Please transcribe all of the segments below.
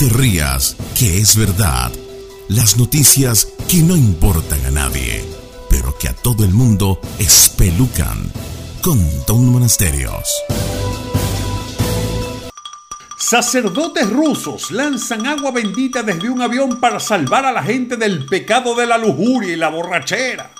te rías, que es verdad. Las noticias que no importan a nadie, pero que a todo el mundo espelucan. Con Don Monasterios. Sacerdotes rusos lanzan agua bendita desde un avión para salvar a la gente del pecado de la lujuria y la borrachera.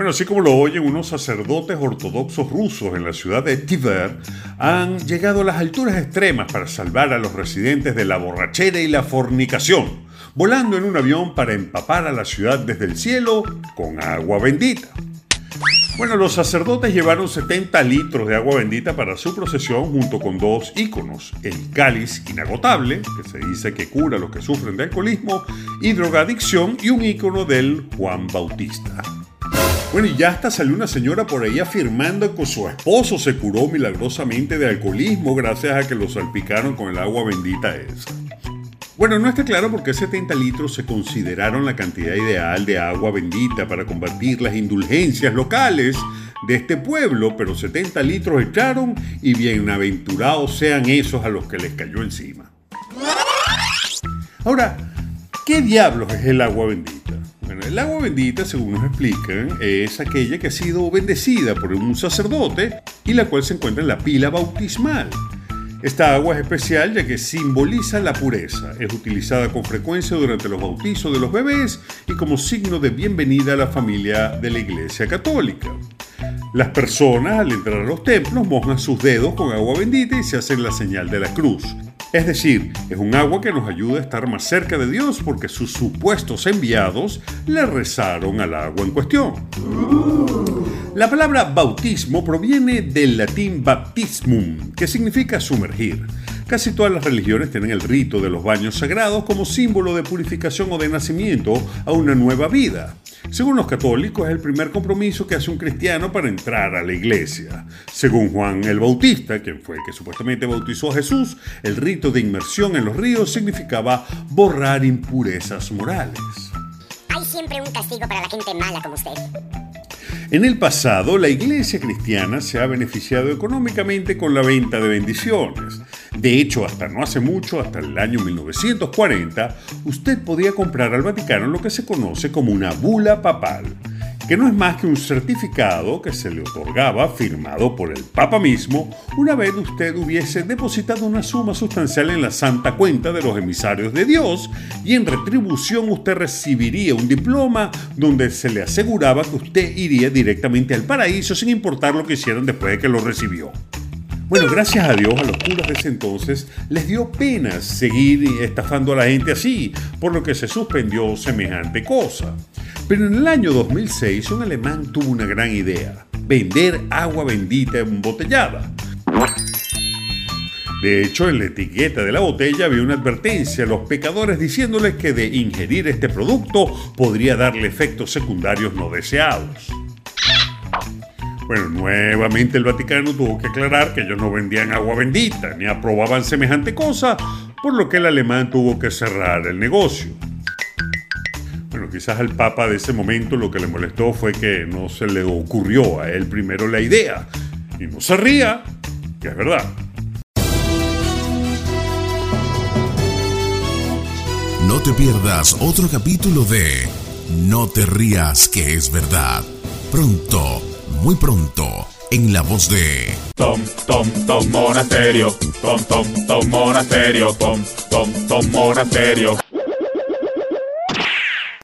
Bueno, así como lo oyen, unos sacerdotes ortodoxos rusos en la ciudad de Tver han llegado a las alturas extremas para salvar a los residentes de la borrachera y la fornicación, volando en un avión para empapar a la ciudad desde el cielo con agua bendita. Bueno, los sacerdotes llevaron 70 litros de agua bendita para su procesión junto con dos íconos, el cáliz inagotable, que se dice que cura a los que sufren de alcoholismo y drogadicción, y un ícono del Juan Bautista. Bueno, y ya hasta salió una señora por ahí afirmando que su esposo se curó milagrosamente de alcoholismo gracias a que lo salpicaron con el agua bendita esa. Bueno, no está claro por qué 70 litros se consideraron la cantidad ideal de agua bendita para combatir las indulgencias locales de este pueblo, pero 70 litros echaron y bienaventurados sean esos a los que les cayó encima. Ahora, ¿qué diablos es el agua bendita? El agua bendita, según nos explican, es aquella que ha sido bendecida por un sacerdote y la cual se encuentra en la pila bautismal. Esta agua es especial ya que simboliza la pureza. Es utilizada con frecuencia durante los bautizos de los bebés y como signo de bienvenida a la familia de la Iglesia Católica. Las personas al entrar a los templos mojan sus dedos con agua bendita y se hacen la señal de la cruz. Es decir, es un agua que nos ayuda a estar más cerca de Dios porque sus supuestos enviados le rezaron al agua en cuestión. La palabra bautismo proviene del latín baptismum, que significa sumergir. Casi todas las religiones tienen el rito de los baños sagrados como símbolo de purificación o de nacimiento a una nueva vida. Según los católicos, es el primer compromiso que hace un cristiano para entrar a la iglesia. Según Juan el Bautista, quien fue el que supuestamente bautizó a Jesús, el rito de inmersión en los ríos significaba borrar impurezas morales. Hay siempre un castigo para la gente mala como usted. En el pasado, la iglesia cristiana se ha beneficiado económicamente con la venta de bendiciones. De hecho, hasta no hace mucho, hasta el año 1940, usted podía comprar al Vaticano lo que se conoce como una bula papal que no es más que un certificado que se le otorgaba firmado por el Papa mismo una vez usted hubiese depositado una suma sustancial en la santa cuenta de los emisarios de Dios y en retribución usted recibiría un diploma donde se le aseguraba que usted iría directamente al paraíso sin importar lo que hicieran después de que lo recibió. Bueno, gracias a Dios, a los curas de ese entonces les dio pena seguir estafando a la gente así, por lo que se suspendió semejante cosa. Pero en el año 2006 un alemán tuvo una gran idea, vender agua bendita embotellada. De hecho, en la etiqueta de la botella había una advertencia a los pecadores diciéndoles que de ingerir este producto podría darle efectos secundarios no deseados. Bueno, nuevamente el Vaticano tuvo que aclarar que ellos no vendían agua bendita ni aprobaban semejante cosa, por lo que el alemán tuvo que cerrar el negocio quizás al Papa de ese momento lo que le molestó fue que no se le ocurrió a él primero la idea. Y no se ría, que es verdad. No te pierdas otro capítulo de No te rías, que es verdad. Pronto, muy pronto, en la voz de Tom, Tom, Tom Monasterio, Tom, Tom, Tom Monasterio, Tom, Tom, Tom Monasterio.